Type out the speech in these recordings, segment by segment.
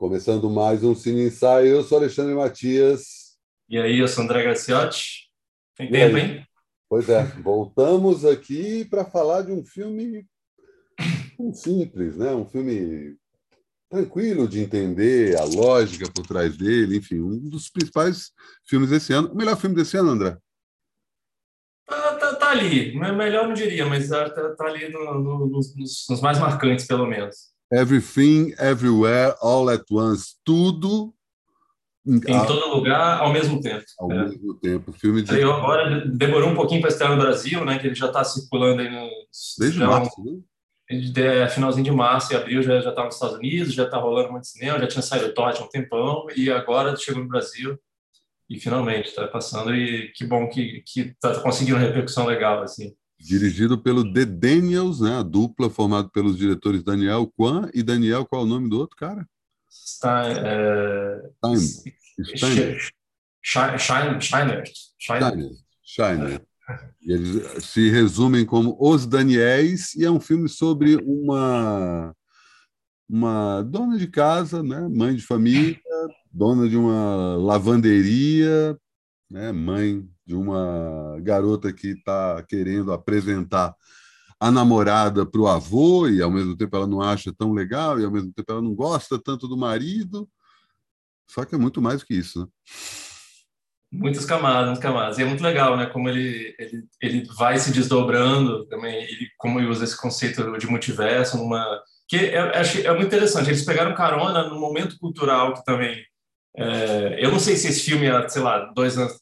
Começando mais um Cine Ensaio, eu sou Alexandre Matias. E aí, eu sou André Graciotti. Tem tempo, hein? Pois é, voltamos aqui para falar de um filme simples, né? um filme tranquilo de entender, a lógica por trás dele, enfim, um dos principais filmes desse ano. O melhor filme desse ano, André? Tá, tá, tá ali, melhor não diria, mas tá, tá ali no, no, nos, nos mais marcantes, pelo menos. Everything, Everywhere, All at Once, tudo em a... todo lugar ao mesmo tempo. Ao é. mesmo tempo, filme de. Aí agora demorou um pouquinho para estrear no Brasil, né? Que ele já está circulando aí no. Desde março, né? É, finalzinho de março e abril já já está nos Estados Unidos, já está rolando muito cinema, já tinha saído Todd há um tempão e agora chegou no Brasil e finalmente está passando e que bom que que está conseguindo uma repercussão legal assim dirigido pelo The Daniels, né? A dupla formada pelos diretores Daniel Kwan e Daniel, qual é o nome do outro cara? Stein, é... Stein. Steiner. Steiner. Steiner. Steiner. Eles se resumem como Os Daniels e é um filme sobre uma uma dona de casa, né, mãe de família, dona de uma lavanderia, né, mãe de uma garota que está querendo apresentar a namorada para o avô e ao mesmo tempo ela não acha tão legal e ao mesmo tempo ela não gosta tanto do marido. Só que é muito mais do que isso, né? Muitas camadas, muitas camadas. E é muito legal, né? Como ele, ele, ele vai se desdobrando também, ele, como ele usa esse conceito de multiverso numa... Que é, é, é muito interessante. Eles pegaram carona num momento cultural que também... É, eu não sei se esse filme, sei lá, dois anos,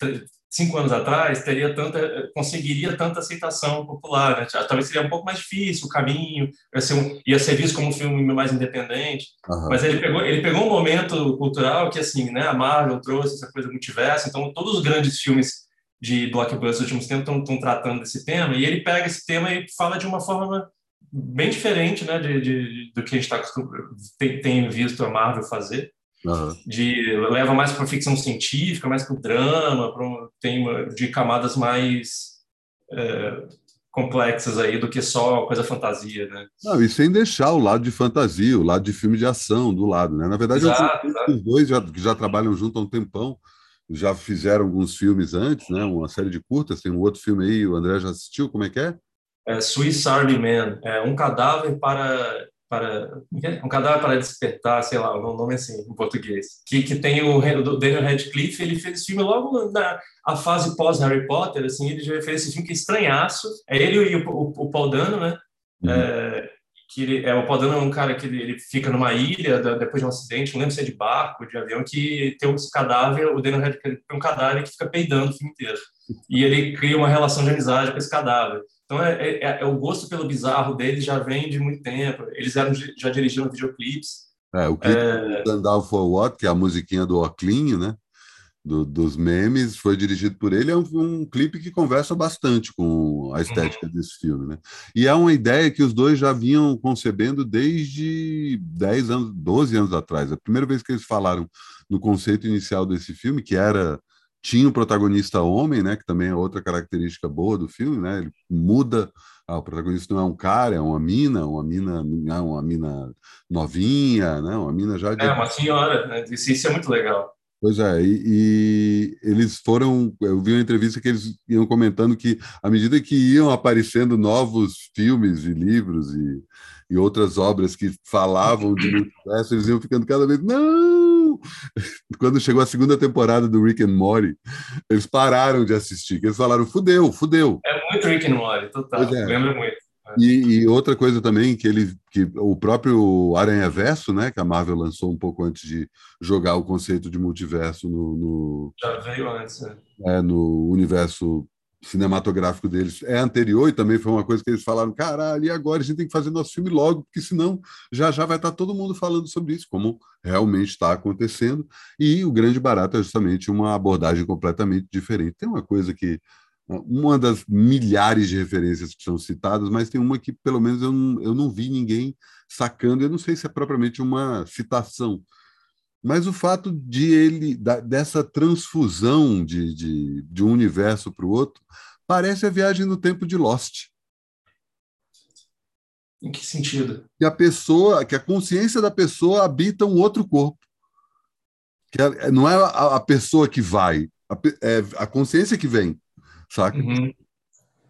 cinco anos atrás teria tanta conseguiria tanta aceitação popular né? talvez seria um pouco mais difícil o caminho ia ser, um, ia ser visto como um filme mais independente uhum. mas ele pegou ele pegou um momento cultural que assim né a Marvel trouxe essa coisa multiverso então todos os grandes filmes de blockbuster dos últimos tempos estão tratando desse tema e ele pega esse tema e fala de uma forma bem diferente né de, de do que a gente está tem, tem visto a Marvel fazer Uhum. De, leva mais para ficção científica, mais para o drama, pra, tem de camadas mais é, complexas aí do que só coisa fantasia, né? Não, e sem deixar o lado de fantasia, o lado de filme de ação do lado, né? Na verdade, exato, eu, os dois já, que já trabalham junto há um tempão, já fizeram alguns filmes antes, né? Uma série de curtas, tem um outro filme aí, o André já assistiu, como é que é? É Swiss Army Man, é um cadáver para para é? um cadáver para despertar, sei lá, o nome é assim em português, que, que tem o, o Daniel Radcliffe, ele fez esse filme logo na a fase pós Harry Potter, assim, ele já fez esse filme que é estranhaço, é ele e o, o, o Paul Dano, né, uhum. é, que ele, é, o Paul Dano é um cara que ele, ele fica numa ilha da, depois de um acidente, não lembro se é de barco, de avião, que tem um cadáver, o Daniel Radcliffe é um cadáver que fica peidando o filme inteiro, e ele cria uma relação de amizade com esse cadáver. Então, é, é, é, o gosto pelo bizarro deles já vem de muito tempo. Eles eram, já dirigiram videoclipes. É, o clipe é... Down for What, que é a musiquinha do Oclinho, né? Do, dos memes, foi dirigido por ele. É um, um, clipe que conversa bastante com a estética uhum. desse filme, né? E é uma ideia que os dois já vinham concebendo desde 10 anos, 12 anos atrás. A primeira vez que eles falaram no conceito inicial desse filme, que era tinha o protagonista homem, né, que também é outra característica boa do filme, né? Ele muda, ah, o protagonista não é um cara, é uma mina, uma mina, é uma mina novinha, né? Uma mina já de... É uma senhora, né? Isso é muito legal. Pois é, e, e, eles foram. Eu vi uma entrevista que eles iam comentando que, à medida que iam aparecendo novos filmes e livros e, e outras obras que falavam de multiverso, eles iam ficando cada vez. Não! Quando chegou a segunda temporada do Rick and Morty, eles pararam de assistir, eles falaram, fudeu, fudeu. É muito Rick and Morty, total, é. lembra muito. E, e, outra coisa também que ele que o próprio Aranha Verso, né, que a Marvel lançou um pouco antes de jogar o conceito de multiverso no, no já veio antes, né? é, no universo cinematográfico deles é anterior e também foi uma coisa que eles falaram, caralho, e agora a gente tem que fazer nosso filme logo, porque senão já já vai estar todo mundo falando sobre isso, como realmente está acontecendo. E o grande barato é justamente uma abordagem completamente diferente. Tem uma coisa que uma das milhares de referências que são citadas, mas tem uma que pelo menos eu não, eu não vi ninguém sacando, eu não sei se é propriamente uma citação, mas o fato de ele, da, dessa transfusão de, de, de um universo para o outro, parece a viagem no tempo de Lost. Em que sentido? Que a pessoa, que a consciência da pessoa habita um outro corpo. Que é, não é a, a, pessoa que vai, a, é a consciência que vem, saca? Uhum.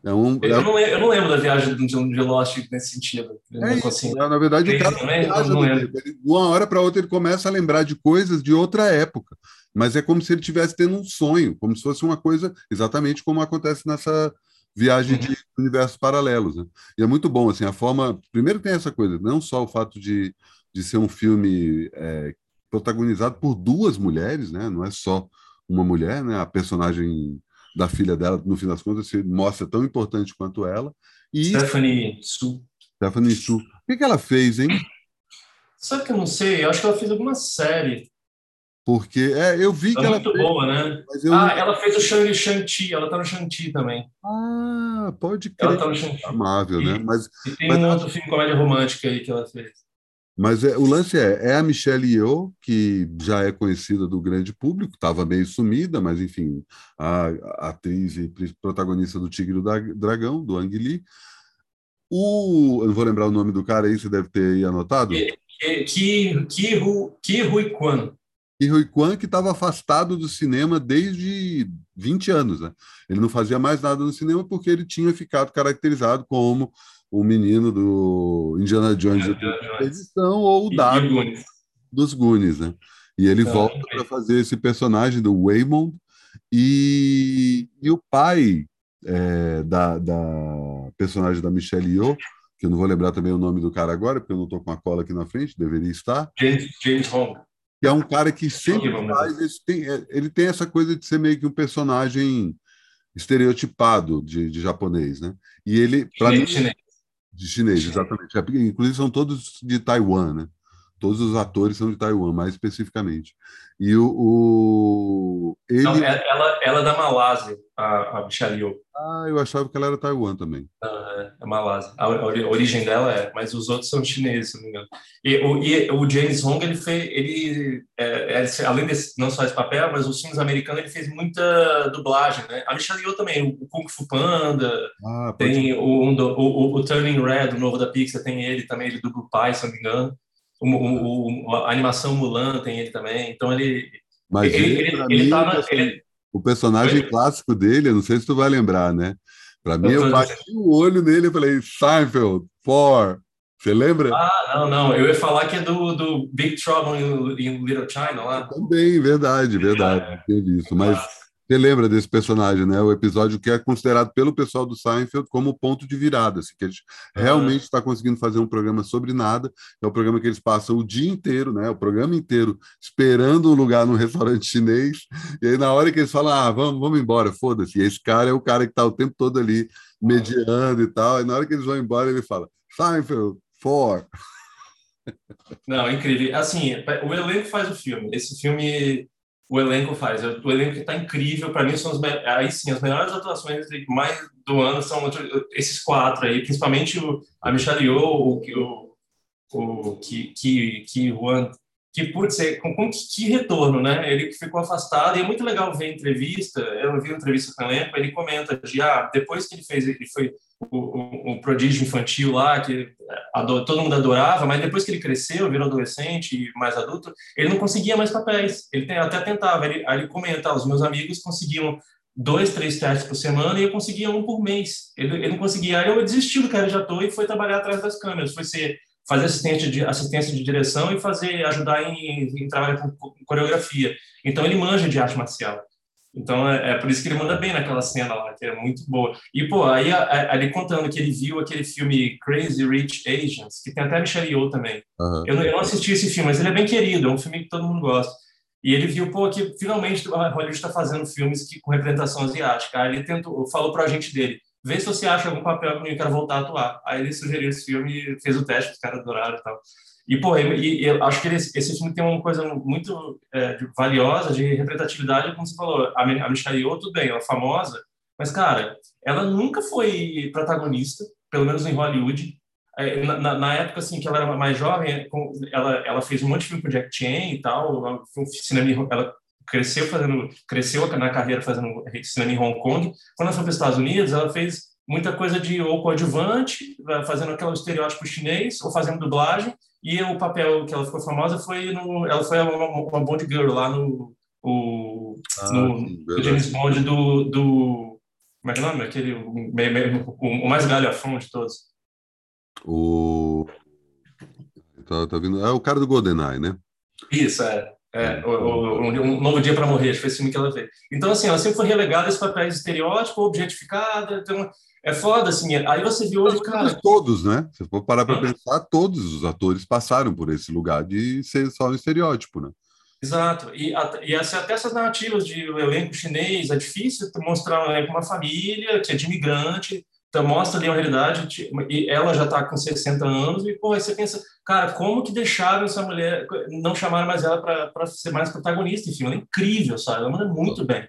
É um, eu, é... Não, eu, não, lembro da viagem de, de Lost nesse sentido. É isso, né? Na verdade, o cara viaja de uma hora para outra ele começa a lembrar de coisas de outra época. Mas é como se ele estivesse tendo um sonho, como se fosse uma coisa exatamente como acontece nessa viagem uhum. de universos paralelos. Né? E é muito bom, assim, a forma... Primeiro tem essa coisa, não só o fato de, de ser um filme é, protagonizado por duas mulheres, né? não é só uma mulher, né? a personagem da filha dela, no fim das contas, se mostra tão importante quanto ela. E Stephanie Su. Stephanie Su. O que, que ela fez, hein? Sabe que eu não sei? Eu acho que ela fez alguma série. Porque é, eu vi é que ela. muito fez, boa, né? Eu... Ah, ela fez o Shang-Chi, ela tá no Shang-Chi também. Ah, pode crer. Ela tá no Shang-Chi. Amável, né? Mas, e tem mas... um outro filme comédia romântica aí que ela fez. Mas é, o lance é, é a Michelle Yeoh, que já é conhecida do grande público, estava meio sumida, mas enfim, a, a, atriz e protagonista do Tigre do Dragão, do Ang Lee. O, eu não vou lembrar o nome do cara aí, você deve ter aí anotado. Ki, Ki, Ki, Ru, Ki Rui Kwan. Ki Rui Kwan, que estava afastado do cinema desde 20 anos. Né? Ele não fazia mais nada no cinema porque ele tinha ficado caracterizado como o menino do Indiana Jones da edição ou o Dago dos Goonies, né? E ele então, volta para fazer esse personagem do Waymond e, e o pai é, da, da, personagem da Michelle Yeoh, que eu não vou lembrar também o nome do cara agora, porque eu não estou com a cola aqui na frente, deveria estar. James, James Hong. Que é um cara que sempre faz, ele tem, é, ele tem essa coisa de ser meio que um personagem estereotipado de, de japonês, né? E ele, para mim, chinês. De chinês, exatamente. É, inclusive são todos de Taiwan, né? Todos os atores são de Taiwan, mais especificamente. E o. o ele... Não, é, ela, ela é da Malásia, a, a Yeoh. Ah, eu achava que ela era Taiwan também. É, é Malásia. A, a, origem dela é, mas os outros são chineses, se não me engano. E o, e, o James Hong, ele fez. Ele, é, é, além de não só esse papel, mas os filmes americanos, ele fez muita dublagem, né? A Michelle também, o Kung Fu Panda, ah, tem o, o, o, Turning Red, o novo da Pixar, tem ele também, ele dubla o pai, se não me engano. O, o, a animação Mulan tem ele também. Então ele. Mas ele, ele, ele, tá na, ele... O personagem Foi? clássico dele, eu não sei se tu vai lembrar, né? Para mim, eu bati o olho nele e falei, Seinfeld, For. Você lembra? Ah, não, não. Eu ia falar que é do, do Big Trouble in, Little China lá. Também, verdade, verdade. É, isso. Mas você lembra desse personagem, né? O episódio que é considerado pelo pessoal do Seinfeld como ponto de virada, assim, que a gente uhum. realmente está conseguindo fazer um programa sobre nada. É o programa que eles passam o dia inteiro, né? O programa inteiro esperando um lugar no restaurante chinês. E aí, na hora que eles falam, ah, vamos, vamos embora, foda-se. E esse cara é o cara que está o tempo todo ali mediando e tal. E na hora que eles vão embora, ele fala, Seinfeld, for. Não, incrível. Assim, o elenco faz o filme. Esse filme o elenco faz. O elenco está incrível. Para mim, são as, aí sim, as melhores atuações mais do ano são esses quatro aí, principalmente o, a Michelle Yeoh, o, o, o que, que, que Juan que putz, é, com, com que, que, retorno, né? Ele ficou afastado e é muito legal ver entrevista. Eu vi uma entrevista com o elenco, ele comenta de ah, depois que ele fez, ele foi o, o, prodígio infantil lá que ador, todo mundo adorava, mas depois que ele cresceu, virou adolescente e mais adulto, ele não conseguia mais papéis. Ele tem, até tentava. Ele, aí ele comenta, os meus amigos conseguiam dois, três testes por semana e eu conseguia um por mês. Ele, ele não conseguia. Aí eu desisti do cara de ator e foi trabalhar atrás das câmeras. Foi ser fazer assistente de, assistência de direção e fazer ajudar em, em trabalhar com, com, coreografia. Então ele manja de arte marcial. Então é, é, por isso que ele manda bem naquela cena lá, que é muito boa. E pô, aí ele contando que ele viu aquele filme Crazy Rich Asians, que tem até a Michelle Yeoh também. Uhum. Eu, não, eu não assisti esse filme, mas ele é bem querido, é um filme que todo mundo gosta. E ele viu, pô, que finalmente a Hollywood está fazendo filmes que, com representação asiática. Aí ele tentou, falou para a gente dele, vê se você acha algum papel que eu quero voltar a atuar. Aí ele sugeriu esse filme, fez o teste, os caras adoraram e tal. E, pô, e, e acho que esse filme tem uma coisa muito é, valiosa de representatividade, como você falou, a, a Michelle Yeoh, tudo bem, ela é famosa, mas, cara, ela nunca foi protagonista, pelo menos em Hollywood. É, na, na, época, assim, que ela era mais jovem, ela, ela fez um monte de filme com Jack Chan e tal, ela, cinema, ela cresceu fazendo, cresceu na carreira fazendo cinema em Hong Kong. Quando ela foi para os Estados Unidos, ela fez muita coisa de ou coadjuvante, fazendo aquele estereótipo chinês, ou fazendo dublagem. E o papel que ela ficou famosa foi no, ela foi uma, uma Bond Girl lá no, o, ah, no, no James Bond do, do como é que é o nome? Aquele, o, o mais galhafão de todos. O tá, tá vindo, é o cara do GoldenEye, né? Isso, é. É, o, o, um Novo Dia para Morrer, foi esse filme que ela fez. Então, assim, ela sempre foi relegada a esse de estereótipo, objetificada. Então, é foda, assim. Aí você viu hoje, cara. Todos, né? Se for parar para pensar, todos os atores passaram por esse lugar de ser só um estereótipo, né? Exato. E, e até essas narrativas de elenco chinês, é difícil mostrar um elenco uma família que é de imigrante, então mostra ali uma realidade, e ela já está com 60 anos, e pô, aí você pensa, cara, como que deixaram essa mulher, não chamaram mais ela para ser mais protagonista, enfim, ela é incrível, sabe? Ela manda muito bem.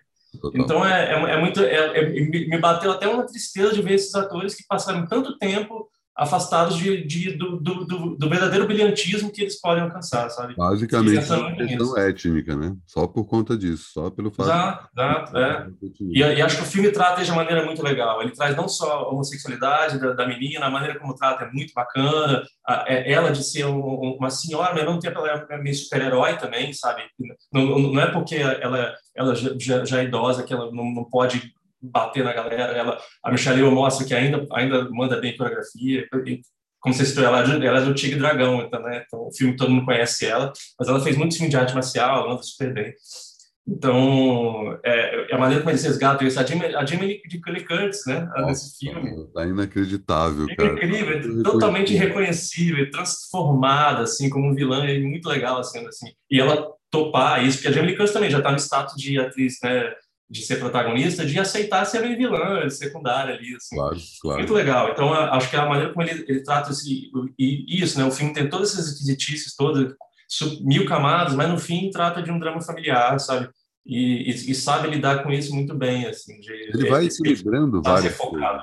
Então é, é, é muito. É, é, me bateu até uma tristeza de ver esses atores que passaram tanto tempo afastados de, de do, do, do, verdadeiro brilhantismo que eles podem alcançar, sabe? Basicamente, é uma questão étnica, né? Só por conta disso, só pelo fato. Exato, exato, é. E, e, acho que o filme trata de uma maneira muito legal. Ele traz não só a homossexualidade da, da menina, a maneira como trata é muito bacana. A, é, ela de ser um, uma senhora, mas ao mesmo tempo ela é meio super-herói também, sabe? Não, não é porque ela, ela já, já é idosa que ela não, não pode bater na galera. Ela, a Michelle mostra que ainda, ainda manda bem coreografia. Como você citou, ela, é ela é do Tigre Dragão, então, né? então o filme todo mundo conhece ela, mas ela fez muito filme de arte marcial, ela anda super bem. Então, é, é a maneira como eles resgatam isso. A Jamie, a Jamie de Lee Curtis, né? Nossa, nesse filme. Tá inacreditável, é cara. Incrível, tá totalmente irreconhecível, transformada, assim, como um vilã, é muito legal, assim, assim. E ela topar isso, porque a Jamie Lee Curtis também já está no status de atriz, né? De ser protagonista, de aceitar ser meio vilã, secundária ali, assim. Claro, claro. Muito legal. Então, acho que a maneira como ele, ele trata esse, e isso, né? O filme tem todas essas esquisitices, todas, mil camadas, mas no fim trata de um drama familiar, sabe? E, e, e sabe lidar com isso muito bem, assim. De, ele vai equilibrando tá várias coisas.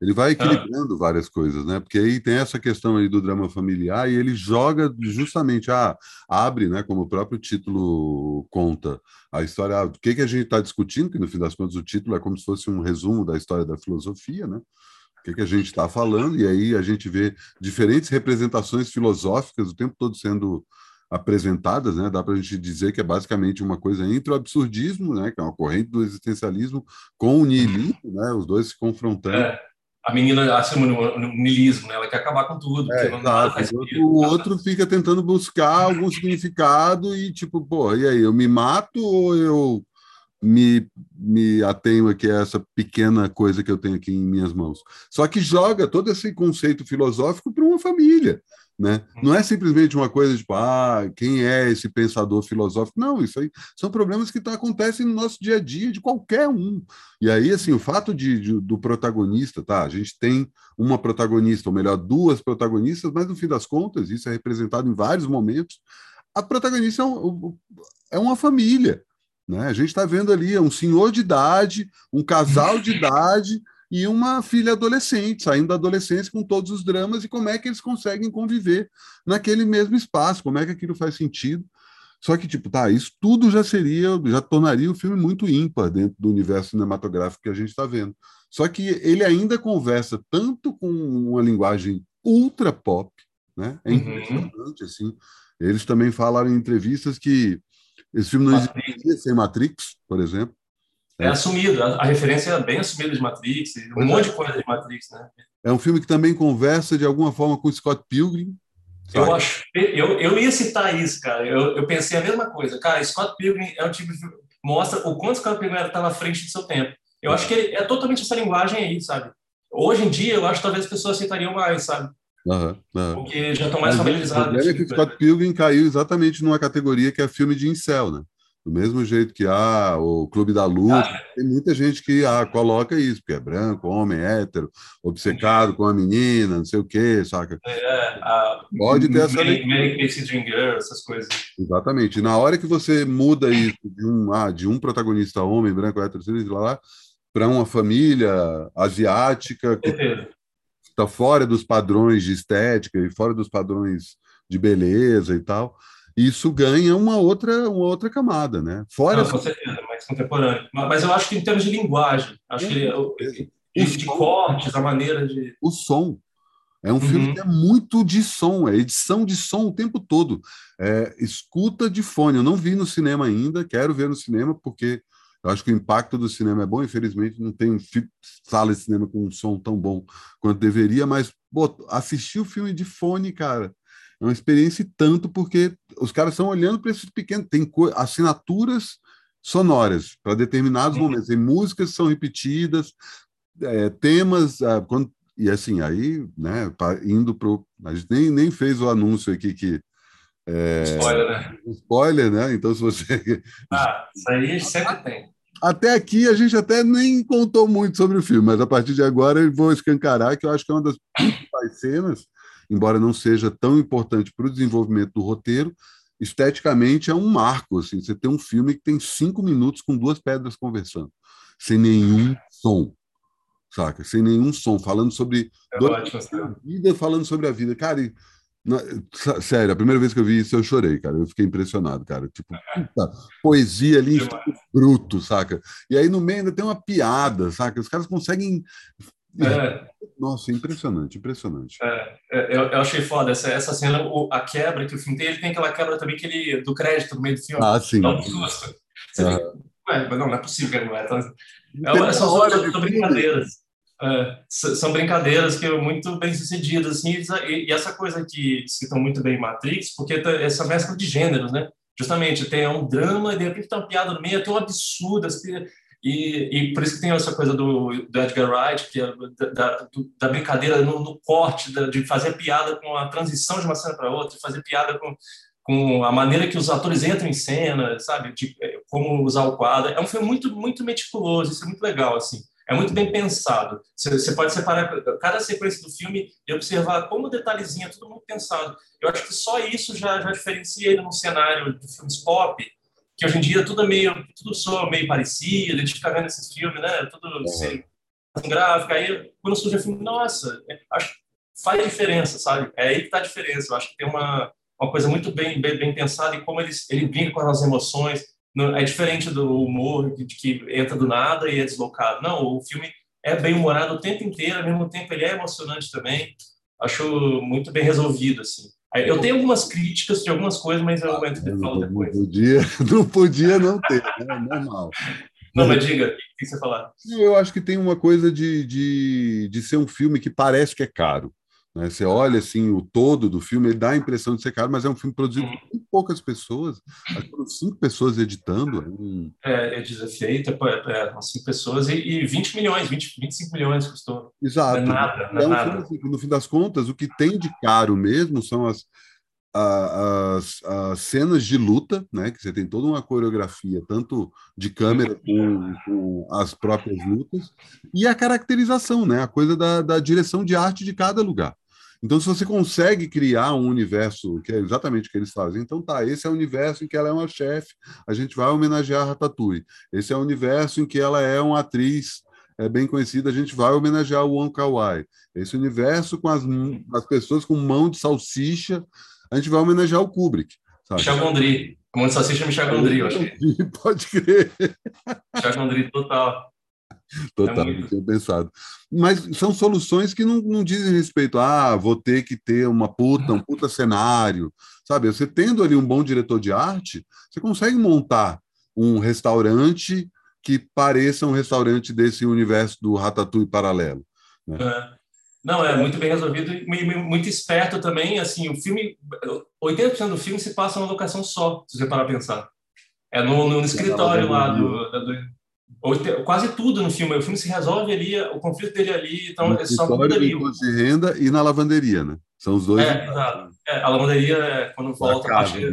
Ele vai equilibrando ah. várias coisas, né? Porque aí tem essa questão aí do drama familiar e ele joga justamente, ah, abre, né? Como o próprio título conta, a história, ah, que, que a gente está discutindo, que no fim das contas o título é como se fosse um resumo da história da filosofia, né? O que, que a gente está falando, e aí a gente vê diferentes representações filosóficas o tempo todo sendo apresentadas, né? Dá para a gente dizer que é basicamente uma coisa entre o absurdismo, né? Que é uma corrente do existencialismo, com o niilismo, né? Os dois se confrontando. É a menina assume no, no niilismo, né? ela quer acabar com tudo. É, o outro fica tentando buscar algum significado e tipo, pô, e aí, eu me mato ou eu me, me atenho aqui a essa pequena coisa que eu tenho aqui em minhas mãos? Só que joga todo esse conceito filosófico para uma família. Né? Não é simplesmente uma coisa tipo, ah, quem é esse pensador filosófico? Não, isso aí são problemas que tá, acontecem no nosso dia a dia de qualquer um. E aí, assim, o fato de, de, do protagonista, tá? A gente tem uma protagonista, ou melhor, duas protagonistas, mas no fim das contas, isso é representado em vários momentos. A protagonista é, um, é uma família. Né? A gente está vendo ali é um senhor de idade, um casal de idade e uma filha adolescente, saindo da adolescência com todos os dramas e como é que eles conseguem conviver naquele mesmo espaço, como é que aquilo faz sentido. Só que, tipo, tá, isso tudo já seria, já tornaria o filme muito ímpar dentro do universo cinematográfico que a gente está vendo. Só que ele ainda conversa tanto com uma linguagem ultra pop, né? É uhum. impressionante, uhum. assim. Eles também falaram em entrevistas que esse filme não Matrix. existiria sem Matrix, por exemplo. É assumido, a, a, referência é bem assumida de Matrix, um pois monte é. de coisa de Matrix, né? É um filme que também conversa de alguma forma com Scott Pilgrim. Sabe? Eu acho, eu, eu ia citar isso, cara. Eu, eu pensei a mesma coisa. Cara, Scott Pilgrim é o tipo de mostra o quanto Scott Pilgrim estava à frente do seu tempo. Eu acho que ele, é totalmente essa linguagem aí, sabe? Hoje em dia, eu acho que talvez as pessoas aceitariam mais, sabe? Uhum, uhum. Porque já estão mais Mas familiarizadas. O problema é que Scott Pilgrim caiu exatamente numa categoria que é filme de incel, né? Do mesmo jeito que ah, o Clube da Luta, ah, tem muita gente que ah, coloca isso, porque é branco, homem, hétero, obcecado com a menina, não sei o quê, saca? É, a, Pode ter essa. Dream Girl, essas coisas. Exatamente. E na hora que você muda isso de um, ah, de um protagonista homem, branco, hétero, lá, lá para uma família asiática que está fora dos padrões de estética e fora dos padrões de beleza e tal isso ganha uma outra, uma outra camada, né? Fora Não, com certeza, mais contemporâneo. Mas eu acho que em termos de linguagem, acho é, que de, de cortes, a maneira de. O som. É um uhum. filme que é muito de som, é edição de som o tempo todo. É, escuta de fone. Eu não vi no cinema ainda, quero ver no cinema, porque eu acho que o impacto do cinema é bom. Infelizmente, não tem sala de cinema com um som tão bom quanto deveria, mas pô, assistir o filme de fone, cara, é uma experiência e tanto, porque os caras estão olhando para esses pequenos. Tem assinaturas sonoras para determinados uhum. momentos. Tem músicas que são repetidas, é, temas. É, quando, e assim, aí, né, indo para A gente nem, nem fez o anúncio aqui que. É, spoiler, né? Spoiler, né? Então, se você. Ah, isso aí sempre tem. Até aqui a gente até nem contou muito sobre o filme, mas a partir de agora eu vou escancarar que eu acho que é uma das principais cenas, embora não seja tão importante para o desenvolvimento do roteiro, esteticamente é um marco. Assim, você tem um filme que tem cinco minutos com duas pedras conversando, sem nenhum som saca? Sem nenhum som, falando sobre é ótimo, a vida, falando sobre a vida. Cara, e, na, sério, a primeira vez que eu vi isso eu chorei, cara. Eu fiquei impressionado, cara. Tipo, puta, poesia ali, bruto, saca? E aí no meio ainda tem uma piada, saca? Os caras conseguem. É. Nossa, impressionante, impressionante. É, é, eu, eu, achei foda essa, essa cena, a quebra que o filme tem, ele tem aquela quebra também que ele, do crédito no meio do filme. Ah, sim. Dá um susto. Você ah. Ué, mas não, não é possível que não é. Então, é, são, são, são brincadeiras. É, são brincadeiras que é muito bem sucedidas assim e, e essa coisa que citam muito bem Matrix porque tá essa mescla de gêneros né justamente tem um drama e de repente tem uma piada no meio tem um absurdo assim, e, e por isso que tem essa coisa do, do Edgar Wright que é da, da brincadeira no, no corte da, de fazer piada com a transição de uma cena para outra de fazer piada com com a maneira que os atores entram em cena sabe de é, como usar o quadro é um filme muito muito meticuloso isso é muito legal assim é muito bem pensado. Você pode separar cada sequência do filme e observar como detalhezinho é tudo muito pensado. Eu acho que só isso já, já diferencia ele num cenário de filmes pop, que hoje em dia tudo é meio, tudo soa meio parecido, a gente fica vendo esses filmes, né? Tudo uhum. assim, gráfico. Aí, quando surge o filme, nossa, é, acho faz diferença, sabe? É aí que está a diferença. Eu acho que tem uma, uma coisa muito bem, bem, bem pensada em como ele, ele brinca com as emoções é diferente do humor de que entra do nada e é deslocado. Não, o filme é bem humorado o tempo inteiro, ao mesmo tempo ele é emocionante também. Acho muito bem resolvido, assim. Eu tenho algumas críticas de algumas coisas, mas eu entro e falo depois. Não podia, não podia não ter, né? Normal. Não, mas diga, o que você falar? Eu acho que tem uma coisa de, de, de ser um filme que parece que é caro. Né? Você olha assim o todo do filme, ele dá a impressão de ser caro, mas é um filme produzido uhum. por poucas pessoas, acho que cinco pessoas editando. É, um... é, é desafeito, é, é, cinco pessoas e, e 20 milhões, 20, 25 milhões custou. Exato. Não é nada, não é, é um nada. Filme, assim, no fim das contas, o que tem de caro mesmo são as, as, as, cenas de luta, né? Que você tem toda uma coreografia, tanto de câmera com, com, as próprias lutas, e a caracterização, né? A coisa da, da direção de arte de cada lugar. Então, se você consegue criar um universo que é exatamente o que eles fazem, então tá, esse é o universo em que ela é uma chefe, a gente vai homenagear a Ratatouille. Esse é o universo em que ela é uma atriz é bem conhecida, a gente vai homenagear o Wong Kar-wai. Esse universo com as, as pessoas com mão de salsicha, a gente vai homenagear o Kubrick. Sabe? Michel Gondry. Mão de salsicha é Michel Gondry, eu acho. Pode crer. Michel Gondry, total. Total, é não tinha pensado. Mas são soluções que não, não dizem respeito a ah, vou ter que ter uma puta, um puta cenário. Sabe, você tendo ali um bom diretor de arte, você consegue montar um restaurante que pareça um restaurante desse universo do Ratatouille paralelo. Né? É. Não, é muito bem resolvido e muito esperto também. Assim, o filme, 80% do filme se passa numa locação só, se você parar a pensar. É no, no escritório lá do, do, quase tudo no filme. O filme se resolve ali, o conflito dele ali, então no é só ali. de renda e na lavanderia, né? São os dois. É, exato. É, a lavanderia é quando volta a parte, é,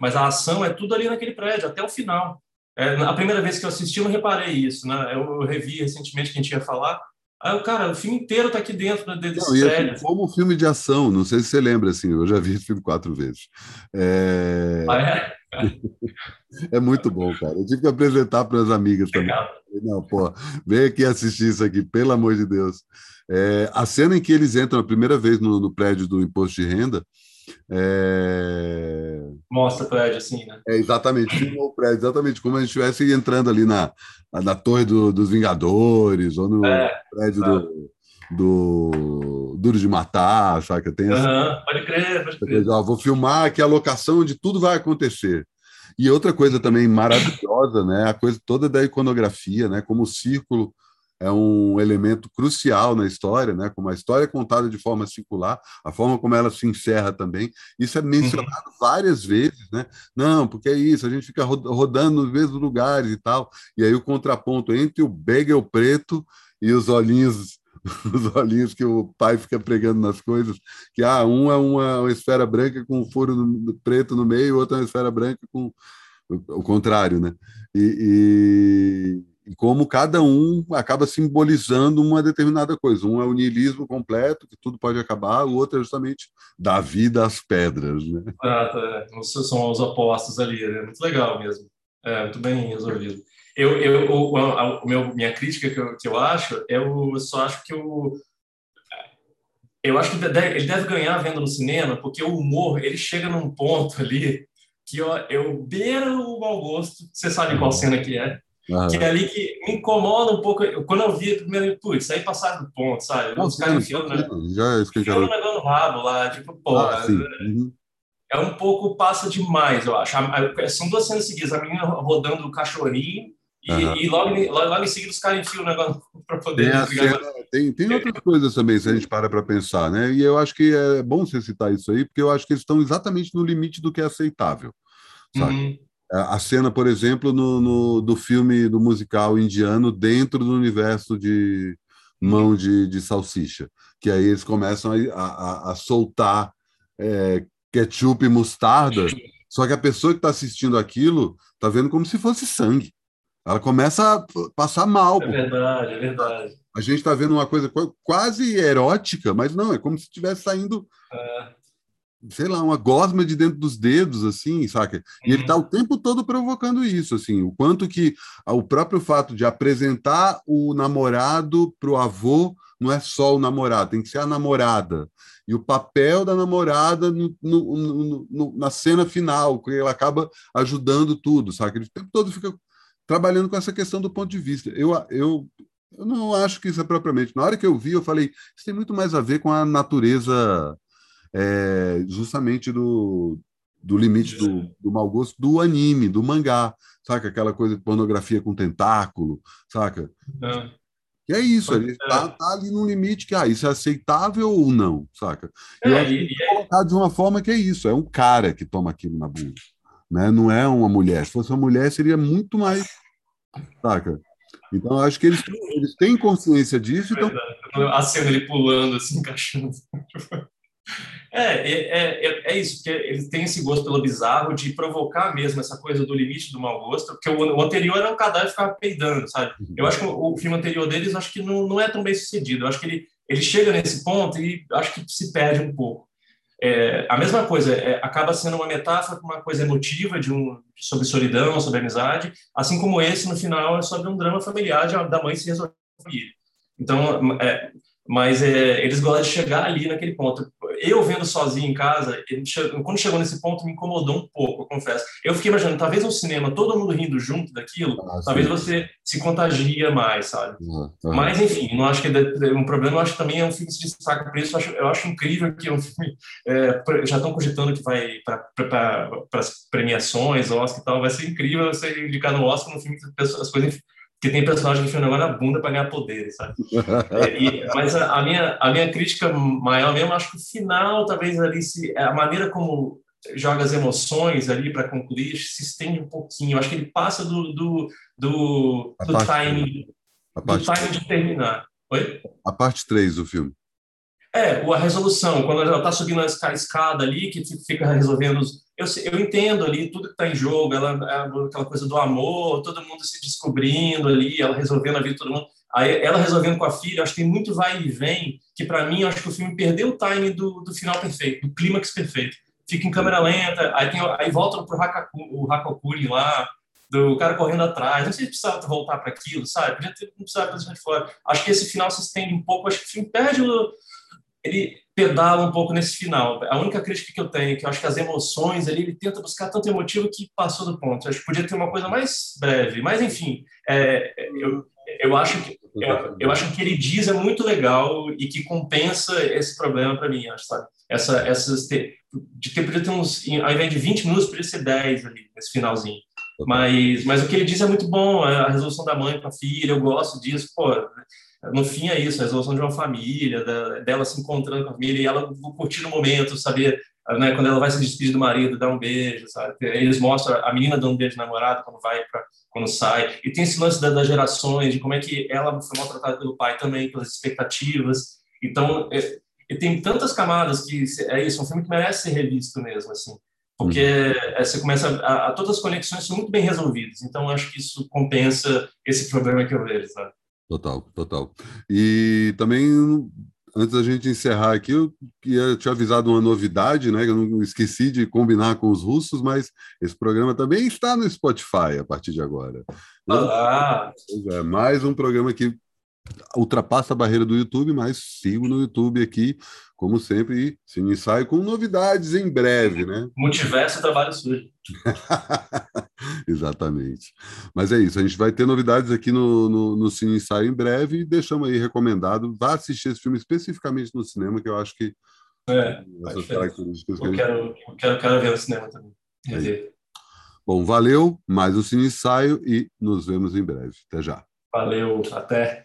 mas a ação é tudo ali naquele prédio, até o final. É, a primeira vez que eu assisti, eu não reparei isso, né? Eu, revi recentemente que a gente ia falar. Aí, o cara, o filme inteiro está aqui dentro desse não, assim, prédio. como filme de ação, não sei se você lembra, assim, eu já vi esse filme quatro vezes. É... Ah, é? é muito bom, cara. Eu tive que apresentar para as amigas também. Não, pô, vem aqui assistir isso aqui, pelo amor de Deus. É, a cena em que eles entram a primeira vez no, no prédio do imposto de renda. É... Mostra o prédio assim, né? É, exatamente, o prédio, exatamente como a gente estivesse entrando ali na, na Torre do, dos Vingadores, ou no é, prédio do, do Duro de Matar, saca? Tem essa... uhum, pode crer, pode crer. vou filmar que a locação onde tudo vai acontecer. E outra coisa também maravilhosa, né? A coisa toda da iconografia, né? Como o círculo é um elemento crucial na história, né? Como a história é contada de forma circular, a forma como ela se encerra também. Isso é mencionado uhum. várias vezes, né? Não, porque é isso, a gente fica rodando nos mesmos lugares e tal. E aí o contraponto entre o bagel preto e os olhinhos os olhinhos que o pai fica pregando nas coisas, que ah, um é uma, uma esfera branca com um furo no, preto no meio, outro é uma esfera branca com o, o contrário, né? E, e, e, como cada um acaba simbolizando uma determinada coisa. Um é o niilismo completo, que tudo pode acabar, o outro é justamente dar vida às pedras, né? Ah. São os opostos ali, né? Muito legal mesmo. É, muito bem resolvido. Eu, eu, o, a, o meu, minha crítica que eu, que eu acho, eu só acho que o eu acho que ele deve ganhar vendo no cinema, porque o humor ele chega num ponto ali que eu, eu beira o mau gosto. Você sabe qual cena que é? Que é ali que me incomoda um pouco. Quando eu vi primeiro, putz, aí passaram do ponto, sabe? Não, Os caras enfiando, né? Já enfiando o no rabo lá, tipo, pô. Ah, uhum. É um pouco, passa demais, eu acho. São duas cenas seguidas: a menina rodando o cachorrinho e, uhum. e logo, logo, logo, em seguida os caras enfiam o negócio para poder. Tem, cena, tem, tem, outras coisas também, se a gente para para pensar, né? E eu acho que é bom você citar isso aí, porque eu acho que eles estão exatamente no limite do que é aceitável. Sabe? Uhum. A cena, por exemplo, no, no, do filme do musical indiano dentro do universo de mão de, de salsicha, que aí eles começam a, a, a soltar é, ketchup e mostarda, só que a pessoa que está assistindo aquilo está vendo como se fosse sangue. Ela começa a passar mal. É verdade, é verdade. A gente está vendo uma coisa quase erótica, mas não, é como se estivesse saindo, é. sei lá, uma gosma de dentro dos dedos, assim, saca? E uhum. ele está o tempo todo provocando isso, assim, o quanto que o próprio fato de apresentar o namorado para o avô não é só o namorado, tem que ser a namorada. E o papel da namorada no, no, no, na cena final, que ela acaba ajudando tudo, sabe? Ele o tempo todo fica trabalhando com essa questão do ponto de vista. Eu, eu, eu não acho que isso é propriamente. Na hora que eu vi, eu falei, isso tem muito mais a ver com a natureza é, justamente do, do limite do, do mau gosto do anime, do mangá, saca? Aquela coisa de pornografia com tentáculo, saca? É. E é isso, ele está é. tá ali no limite que ah, isso é aceitável ou não, saca? É, e, e, colocar de uma forma que é isso, é um cara que toma aquilo na bunda né? Não é uma mulher. Se fosse uma mulher, seria muito mais, saca? Então, acho que eles, eles têm consciência disso. Então... A cena ele pulando, assim, encaixando. É, é, é, é, isso, porque eles têm esse gosto pelo bizarro de provocar mesmo essa coisa do limite do mau gosto, porque o, o anterior era um cadáver ficar peidando, sabe? Eu acho que o, o, filme anterior deles, acho que não, não é tão bem sucedido. Eu acho que ele, ele chega nesse ponto e acho que se perde um pouco. É, a mesma coisa, é, acaba sendo uma metáfora uma coisa emotiva de um, sobre solidão, sobre amizade, assim como esse, no final, é sobre um drama familiar de, da mãe se resolver. Então, é, mas é, eles gostam de chegar ali naquele ponto. Eu vendo sozinho em casa, quando chegou nesse ponto me incomodou um pouco, eu confesso. Eu fiquei imaginando, talvez no cinema, todo mundo rindo junto daquilo, ah, talvez você se contagia mais, sabe? Uhum. Mas, enfim, não acho que é um problema, eu acho que também é um filme que se destaca por isso. Eu acho, eu acho incrível que é um filme, é, já estão cogitando que vai para as premiações, Oscar e tal, vai ser incrível você indicar no Oscar um filme que as coisas que tem personagem que enfia negócio na bunda para ganhar poder, sabe? É, e, mas a, a, minha, a minha crítica maior mesmo, acho que o final, talvez ali, se, a maneira como joga as emoções ali para concluir, se estende um pouquinho. Eu acho que ele passa do, do, do, do timing, do timing de terminar. Oi? A parte 3 do filme. É, a resolução, quando ela está subindo a escada ali, que fica resolvendo. Eu, eu entendo ali tudo que está em jogo, ela, aquela coisa do amor, todo mundo se descobrindo ali, ela resolvendo a vida de todo mundo. Aí ela resolvendo com a filha, acho que tem muito vai e vem, que para mim, acho que o filme perdeu o time do, do final perfeito, do clímax perfeito. Fica em câmera lenta, aí, tem, aí volta o Hakakuri lá, do cara correndo atrás. Não sei se precisava voltar para aquilo, sabe? Podia ter, não precisava fazer de fora. Acho que esse final se estende um pouco, acho que o filme perde o ele pedala um pouco nesse final. A única crítica que eu tenho é que eu acho que as emoções ali, ele tenta buscar tanto emotivo que passou do ponto. Eu acho que podia ter uma coisa mais breve. Mas, enfim, é, eu, eu acho que eu, eu, acho que ele diz é muito legal e que compensa esse problema para mim, acho, sabe? Essa, essas, de ter, podia ter uns, ao invés de 20 minutos, podia ser 10 ali, nesse finalzinho. Mas, mas o que ele diz é muito bom, a resolução da mãe com a filha, eu gosto disso, pô, no fim é isso, a resolução de uma família, da, dela se encontrando com a família e ela curtir o momento, saber né, quando ela vai se despedir do marido, dar um beijo, sabe? Eles mostram a menina dando um beijo namorado quando vai para quando sai. E tem esse lance das, gerações, de como é que ela foi maltratada pelo pai também, pelas expectativas. Então, é, e tem tantas camadas que é isso, um filme que merece ser revisto mesmo, assim. Porque uhum. é, você começa a, a, todas as conexões são muito bem resolvidas. Então, acho que isso compensa esse problema que eu vejo, sabe? Total, total. E também Antes da gente encerrar aqui, eu queria te avisar de uma novidade, né? Eu não esqueci de combinar com os russos, mas esse programa também está no Spotify a partir de agora. Ah. É, mais um programa que ultrapassa a barreira do YouTube, mas sigo no YouTube aqui, como sempre, e Cine Ensaio com novidades em breve, né? Multiverso trabalho sujo. Exatamente. Mas é isso, a gente vai ter novidades aqui no, no, no Cine Ensaio em breve e deixamos aí recomendado. Vá assistir esse filme especificamente no cinema, que eu acho que. É, essas características. Eu, quero, eu quero, quero ver no cinema também. É. Bom, valeu, mais um Cine Ensaio e nos vemos em breve. Até já. Valeu, até.